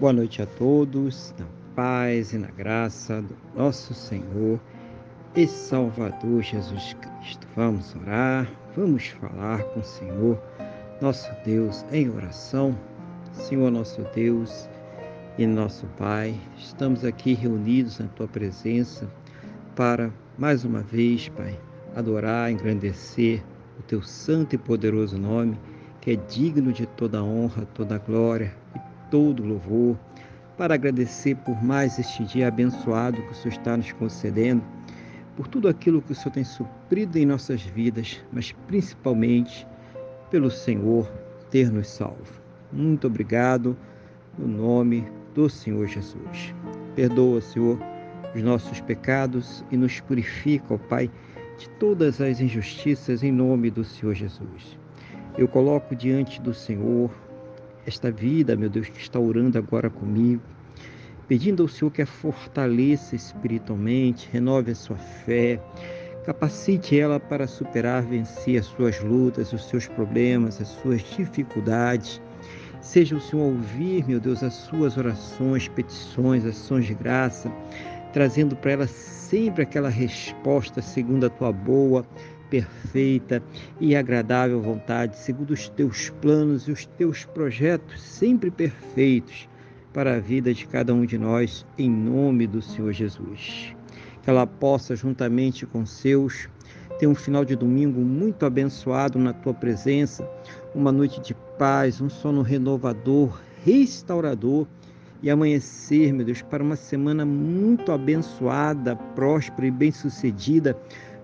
Boa noite a todos, na paz e na graça do nosso Senhor e Salvador Jesus Cristo. Vamos orar, vamos falar com o Senhor, nosso Deus, em oração. Senhor, nosso Deus e nosso Pai, estamos aqui reunidos na Tua presença para, mais uma vez, Pai, adorar, engrandecer o Teu santo e poderoso nome, que é digno de toda honra, toda glória todo louvor, para agradecer por mais este dia abençoado que o Senhor está nos concedendo por tudo aquilo que o Senhor tem suprido em nossas vidas, mas principalmente pelo Senhor ter nos salvo. Muito obrigado no nome do Senhor Jesus. Perdoa, Senhor, os nossos pecados e nos purifica, ó Pai, de todas as injustiças em nome do Senhor Jesus. Eu coloco diante do Senhor esta vida, meu Deus, que está orando agora comigo pedindo ao Senhor que a fortaleça espiritualmente, renove a sua fé, capacite ela para superar, vencer as suas lutas, os seus problemas, as suas dificuldades. Seja o Senhor ouvir, meu Deus, as suas orações, petições, ações de graça, trazendo para ela sempre aquela resposta segundo a tua boa, perfeita e agradável vontade, segundo os teus planos e os teus projetos sempre perfeitos para a vida de cada um de nós, em nome do Senhor Jesus. Que ela possa, juntamente com seus, ter um final de domingo muito abençoado na tua presença, uma noite de paz, um sono renovador, restaurador e amanhecer, meu Deus, para uma semana muito abençoada, próspera e bem-sucedida,